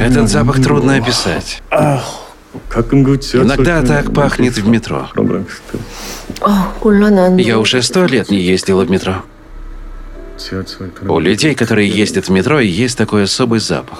Этот запах трудно описать. Иногда так пахнет в метро. Я уже сто лет не ездила в метро. У людей, которые ездят в метро, есть такой особый запах.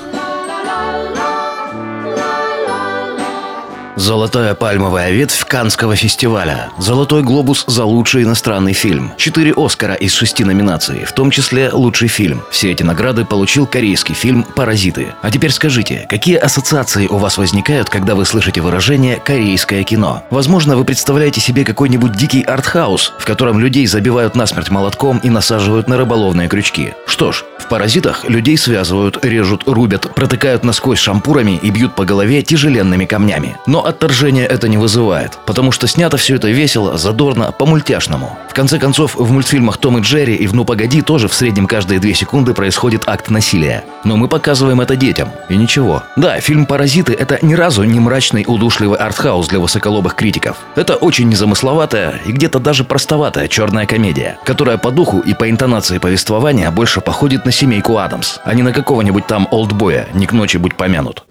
Золотая пальмовая ветвь Канского фестиваля. Золотой глобус за лучший иностранный фильм. Четыре Оскара из шести номинаций, в том числе лучший фильм. Все эти награды получил корейский фильм «Паразиты». А теперь скажите, какие ассоциации у вас возникают, когда вы слышите выражение «корейское кино»? Возможно, вы представляете себе какой-нибудь дикий артхаус, в котором людей забивают насмерть молотком и насаживают на рыболовные крючки. Что ж, в «Паразитах» людей связывают, режут, рубят, протыкают насквозь шампурами и бьют по голове тяжеленными камнями. Но отторжения это не вызывает, потому что снято все это весело, задорно, по-мультяшному. В конце концов, в мультфильмах «Том и Джерри» и в «Ну погоди» тоже в среднем каждые две секунды происходит акт насилия. Но мы показываем это детям, и ничего. Да, фильм «Паразиты» — это ни разу не мрачный удушливый артхаус для высоколобых критиков. Это очень незамысловатая и где-то даже простоватая черная комедия, которая по духу и по интонации повествования больше походит на семейку Адамс, а не на какого-нибудь там олдбоя, не к ночи будь помянут.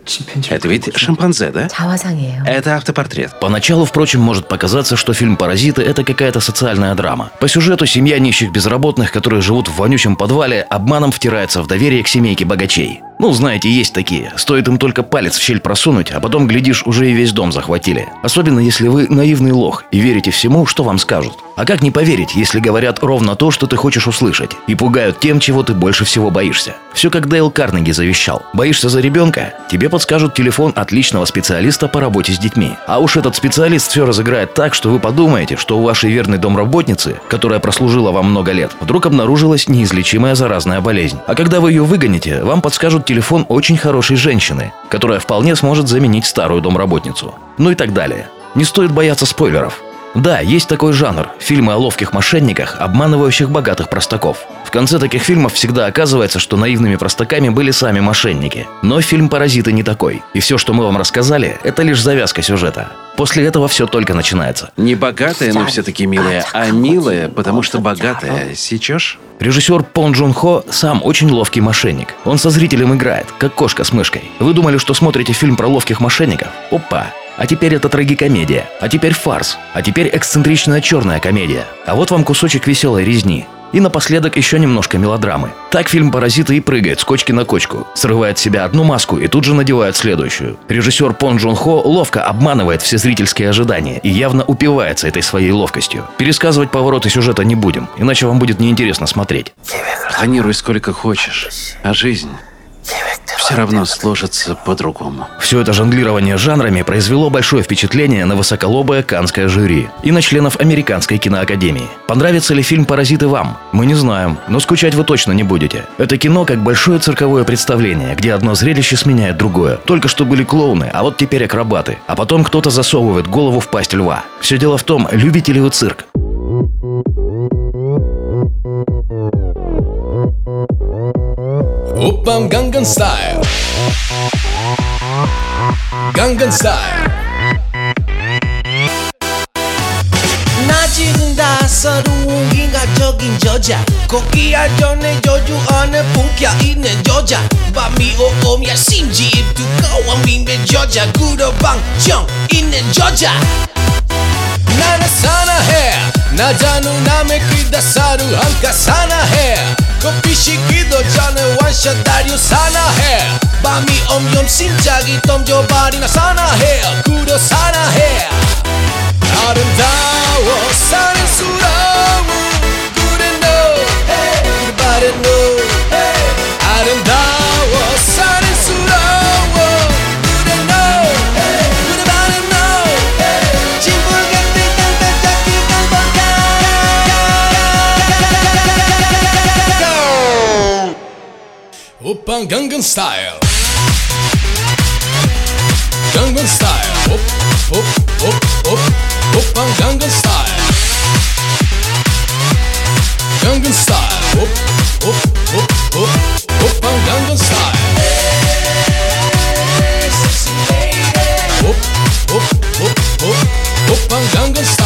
Это ведь шимпанзе, да? Это автопортрет. Поначалу, впрочем, может показаться, что фильм «Паразиты» — это какая-то социальная драма. По сюжету семья нищих безработных, которые живут в вонючем подвале, обманом втирается в доверие к семейке богачей. Ну, знаете, есть такие. Стоит им только палец в щель просунуть, а потом, глядишь, уже и весь дом захватили. Особенно, если вы наивный лох и верите всему, что вам скажут. А как не поверить, если говорят ровно то, что ты хочешь услышать, и пугают тем, чего ты больше всего боишься? Все как Дейл Карнеги завещал. Боишься за ребенка? Тебе подскажут телефон отличного специалиста по работе с детьми. А уж этот специалист все разыграет так, что вы подумаете, что у вашей верной домработницы, которая прослужила вам много лет, вдруг обнаружилась неизлечимая заразная болезнь. А когда вы ее выгоните, вам подскажут телефон очень хорошей женщины, которая вполне сможет заменить старую домработницу. Ну и так далее. Не стоит бояться спойлеров. Да, есть такой жанр – фильмы о ловких мошенниках, обманывающих богатых простаков. В конце таких фильмов всегда оказывается, что наивными простаками были сами мошенники. Но фильм «Паразиты» не такой. И все, что мы вам рассказали, это лишь завязка сюжета. После этого все только начинается. Не богатая, но все-таки милая, а милая, потому что богатая. Сечешь? Режиссер Пон Джун Хо сам очень ловкий мошенник. Он со зрителем играет, как кошка с мышкой. Вы думали, что смотрите фильм про ловких мошенников? Опа! А теперь это трагикомедия. А теперь фарс. А теперь эксцентричная черная комедия. А вот вам кусочек веселой резни. И напоследок еще немножко мелодрамы. Так фильм «Паразиты» и прыгает с кочки на кочку. Срывает с себя одну маску и тут же надевает следующую. Режиссер Пон Джон Хо ловко обманывает все зрительские ожидания и явно упивается этой своей ловкостью. Пересказывать повороты сюжета не будем, иначе вам будет неинтересно смотреть. Планируй сколько хочешь, а жизнь все равно сложится по-другому. Все это жонглирование жанрами произвело большое впечатление на высоколобое канское жюри и на членов Американской киноакадемии. Понравится ли фильм «Паразиты» вам? Мы не знаем, но скучать вы точно не будете. Это кино как большое цирковое представление, где одно зрелище сменяет другое. Только что были клоуны, а вот теперь акробаты. А потом кто-то засовывает голову в пасть льва. Все дело в том, любите ли вы цирк. Open Gangnam Style. Gangnam Style. 낮은 다서로운 인간적인 저자. 거기야 전에 저주 안에 묵혀있는 여자. 밤이 오면 심지에 두꺼운 민배 저자. 구러방정 있는 여자. 나는 사나해 ना जानू ना मैं की दसारू, हल्का साना है। को पिशी की दो जाने वंश दारियों साना है। बामी ओम योम सिंह तुम जो बारी ना साना है। कूड़ो साना है। आरंधा वो सारे सुराव Open Gangnam Style. Gangnam Style. Op, op, op, op. Open Gangnam Style. Gangnam Style. Op, op, op, op. Open Gangnam Style. Hey, sexy lady. Op, op, op, op. Gangnam Style.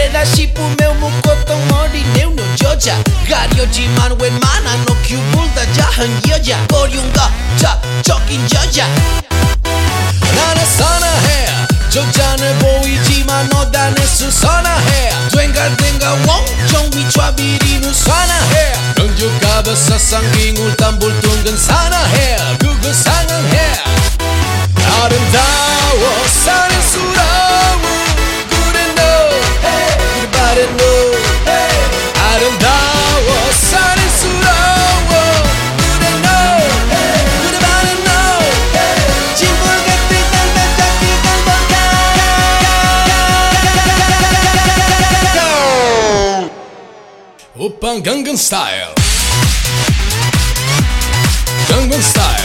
이래라 싶으면 묶었던 머리 내우는 여자. 가려지만 웬만한 너 큐불 다 자한 여자. 어려운 가 자적인 여자. 나는 선어해. 적잖아 보이지만 너다 내 수 선어해. 된가 원정 위치와 비리는 선어해. 명주가도 사상기 울단 불통근 선 Open Gangnam Style. Gangnam Style.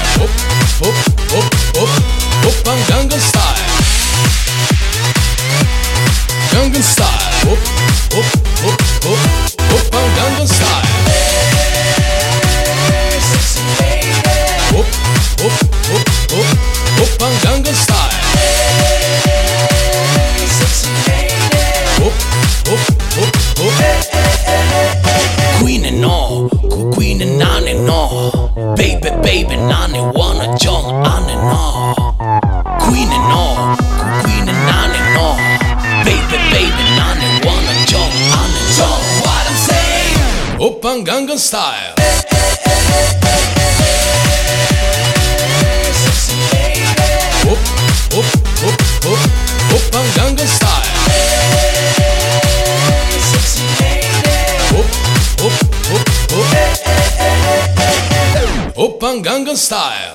mean and I and all. Baby, baby, I wanna jump on and all. Queen and all, queen and I and all. Baby, baby, I wanna jump on and jump. What I'm saying, open gangnam style. Hey, hey, hey, Up, up, up, up, up, gangnam style. Pangangan Style.